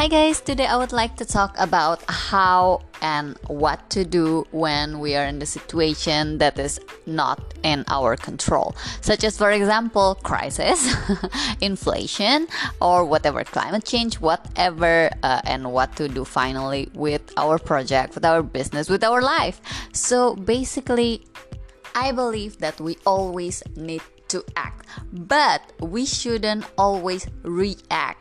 Hi guys, today I would like to talk about how and what to do when we are in the situation that is not in our control, such as, for example, crisis, inflation, or whatever, climate change, whatever, uh, and what to do finally with our project, with our business, with our life. So basically, I believe that we always need to act, but we shouldn't always react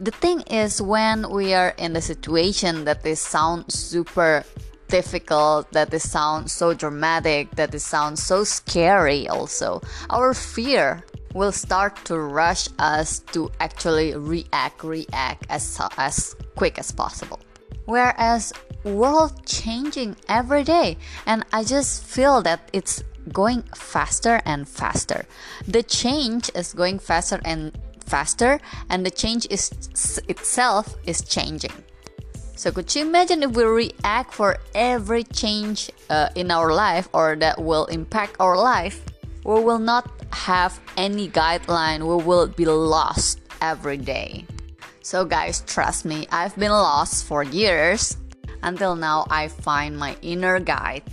the thing is when we are in a situation that they sound super difficult that they sound so dramatic that they sound so scary also our fear will start to rush us to actually react react as as quick as possible. Whereas world changing every day and i just feel that it's going faster and faster. The change is going faster and faster and the change is itself is changing. So could you imagine if we react for every change uh, in our life or that will impact our life? We will not have any guideline. We will be lost every day. So guys, trust me, I've been lost for years. Until now, I find my inner guide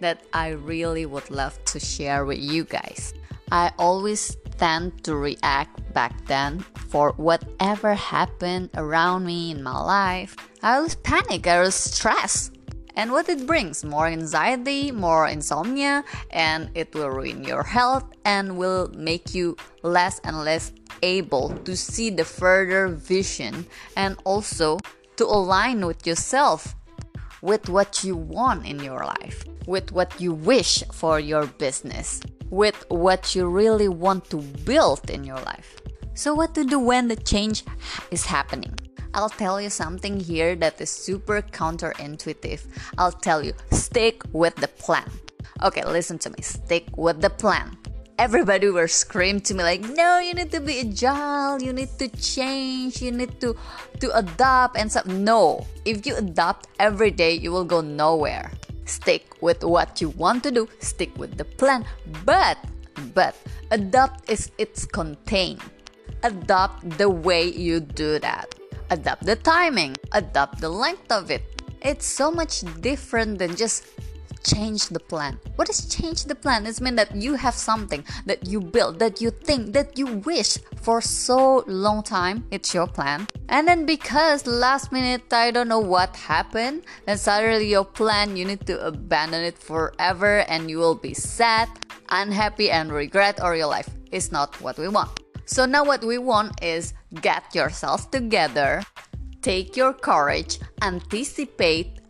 that I really would love to share with you guys. I always tend to react back then for whatever happened around me in my life. I was panic, I was stressed. And what it brings more anxiety, more insomnia, and it will ruin your health and will make you less and less able to see the further vision and also to align with yourself with what you want in your life, with what you wish for your business with what you really want to build in your life. So, what to do when the change is happening? I'll tell you something here that is super counterintuitive. I'll tell you, stick with the plan. Okay, listen to me. Stick with the plan. Everybody will scream to me like, "No, you need to be agile. You need to change. You need to to adapt and stuff." No, if you adapt every day, you will go nowhere. Stick with what you want to do, stick with the plan, but but adopt is its contain. Adopt the way you do that. Adopt the timing, adopt the length of it. It's so much different than just change the plan. What is change the plan? It's mean that you have something that you build, that you think, that you wish for so long time. It's your plan. And then because last minute I don't know what happened, then suddenly your plan you need to abandon it forever and you will be sad, unhappy and regret or your life is not what we want. So now what we want is get yourself together, take your courage, anticipate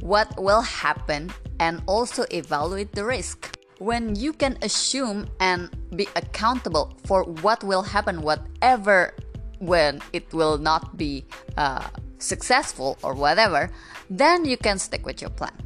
what will happen and also evaluate the risk. When you can assume and be accountable for what will happen, whatever when it will not be uh, successful or whatever, then you can stick with your plan.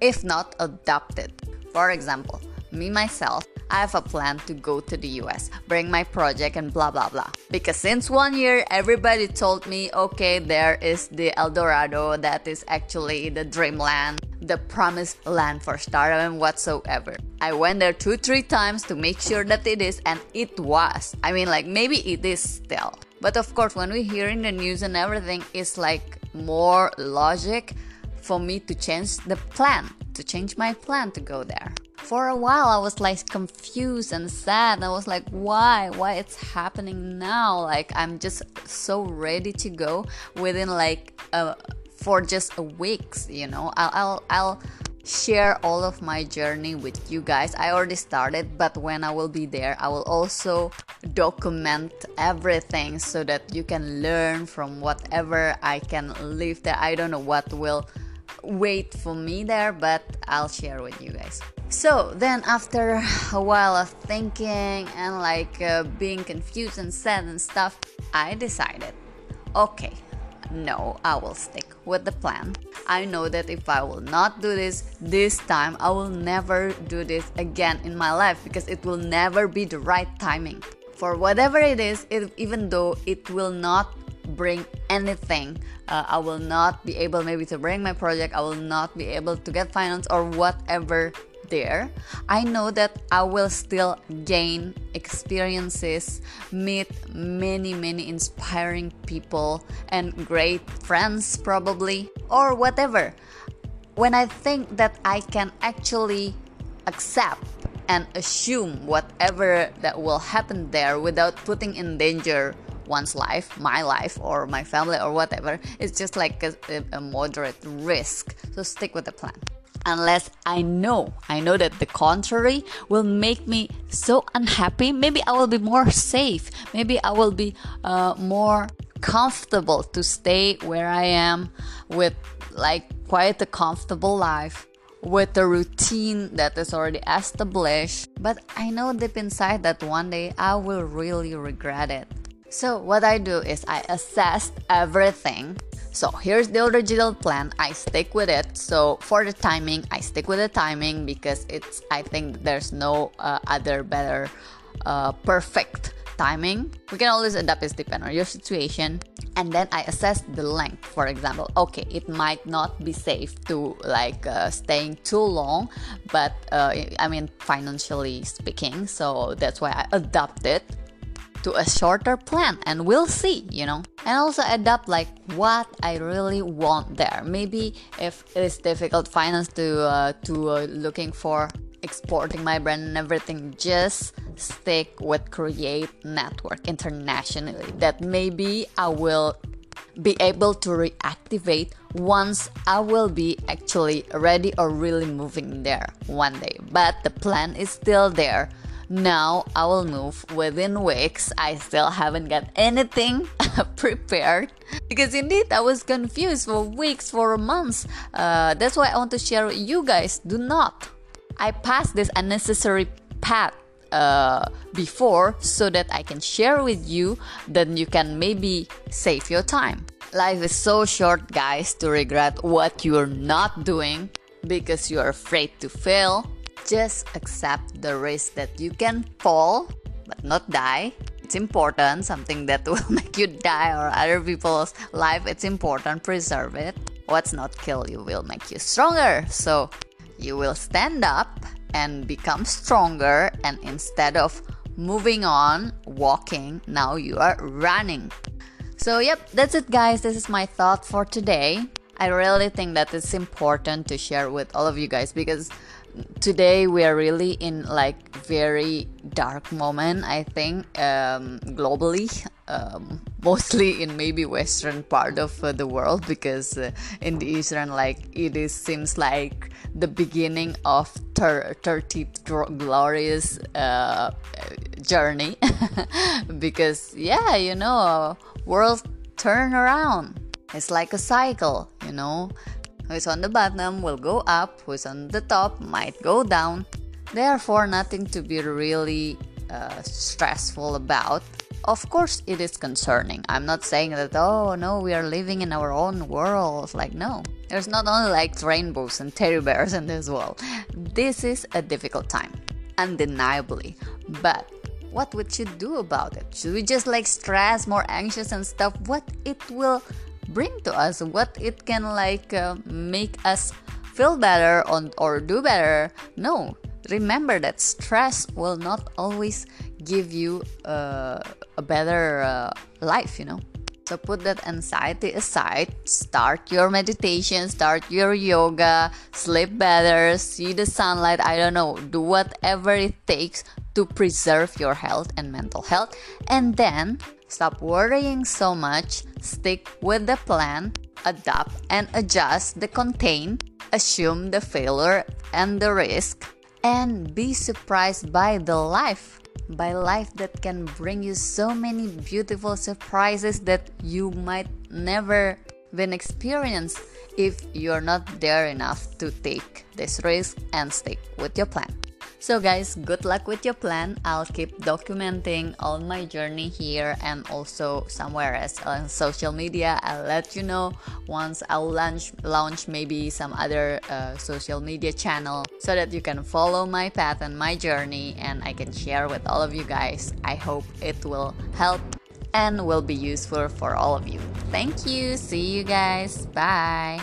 If not, adopt it. For example, me myself, I have a plan to go to the US, bring my project, and blah blah blah. Because since one year, everybody told me, okay, there is the El Dorado, that is actually the dreamland, the promised land for startup and whatsoever. I went there two, three times to make sure that it is, and it was. I mean, like, maybe it is still. But of course, when we hear in the news and everything, it's like more logic for me to change the plan, to change my plan to go there for a while I was like confused and sad. I was like, why? Why it's happening now? Like I'm just so ready to go within like for just a weeks. You know, I'll I'll I'll share all of my journey with you guys. I already started, but when I will be there, I will also document everything so that you can learn from whatever I can live there. I don't know what will wait for me there, but I'll share with you guys. So then, after a while of thinking and like uh, being confused and sad and stuff, I decided okay, no, I will stick with the plan. I know that if I will not do this this time, I will never do this again in my life because it will never be the right timing. For whatever it is, it, even though it will not bring anything, uh, I will not be able maybe to bring my project, I will not be able to get finance or whatever there, I know that I will still gain experiences, meet many, many inspiring people, and great friends, probably, or whatever. When I think that I can actually accept and assume whatever that will happen there without putting in danger one's life, my life, or my family, or whatever, it's just like a, a moderate risk. So stick with the plan unless I know, I know that the contrary will make me so unhappy. Maybe I will be more safe. Maybe I will be uh, more comfortable to stay where I am with like quite a comfortable life with a routine that is already established. But I know deep inside that one day I will really regret it. So, what I do is I assess everything so here's the original plan. I stick with it. So for the timing, I stick with the timing because it's. I think there's no uh, other better, uh, perfect timing. We can always adapt. It depend on your situation. And then I assess the length. For example, okay, it might not be safe to like uh, staying too long, but uh, I mean financially speaking. So that's why I adapt it to a shorter plan and we'll see, you know. And also adapt like what I really want there. Maybe if it is difficult finance to uh, to uh, looking for exporting my brand and everything, just stick with create network internationally. That maybe I will be able to reactivate once I will be actually ready or really moving there one day. But the plan is still there. Now I will move within weeks. I still haven't got anything prepared because indeed I was confused for weeks, for months. Uh, that's why I want to share with you guys. Do not. I passed this unnecessary path uh, before so that I can share with you, then you can maybe save your time. Life is so short, guys, to regret what you're not doing because you're afraid to fail just accept the risk that you can fall but not die. It's important, something that will make you die or other people's life, it's important, preserve it. What's not kill you will make you stronger. So you will stand up and become stronger, and instead of moving on, walking, now you are running. So, yep, that's it, guys. This is my thought for today. I really think that it's important to share with all of you guys because today we are really in like very dark moment i think um, globally um, mostly in maybe western part of uh, the world because uh, in the eastern like it is seems like the beginning of thir- 30 glorious uh, journey. Because yeah you know world turn around. It's like a cycle you know who's on the bottom will go up, who's on the top might go down. Therefore, nothing to be really uh, stressful about. Of course, it is concerning. I'm not saying that, oh no, we are living in our own world. Like, no. There's not only like rainbows and teddy bears in this world. This is a difficult time, undeniably. But what would you do about it? Should we just like stress, more anxious and stuff? What it will bring to us what it can like uh, make us feel better on, or do better. No remember that stress will not always give you uh, a better uh, life you know? So put that anxiety aside start your meditation start your yoga sleep better see the sunlight i don't know do whatever it takes to preserve your health and mental health and then Stop worrying so much, stick with the plan, adapt and adjust the contain, assume the failure and the risk, and be surprised by the life. By life that can bring you so many beautiful surprises that you might never been experienced if you're not there enough to take this risk and stick with your plan. So, guys, good luck with your plan. I'll keep documenting all my journey here and also somewhere else on social media. I'll let you know once I'll launch launch maybe some other uh, social media channel so that you can follow my path and my journey and I can share with all of you guys. I hope it will help and will be useful for all of you. Thank you. See you guys. Bye.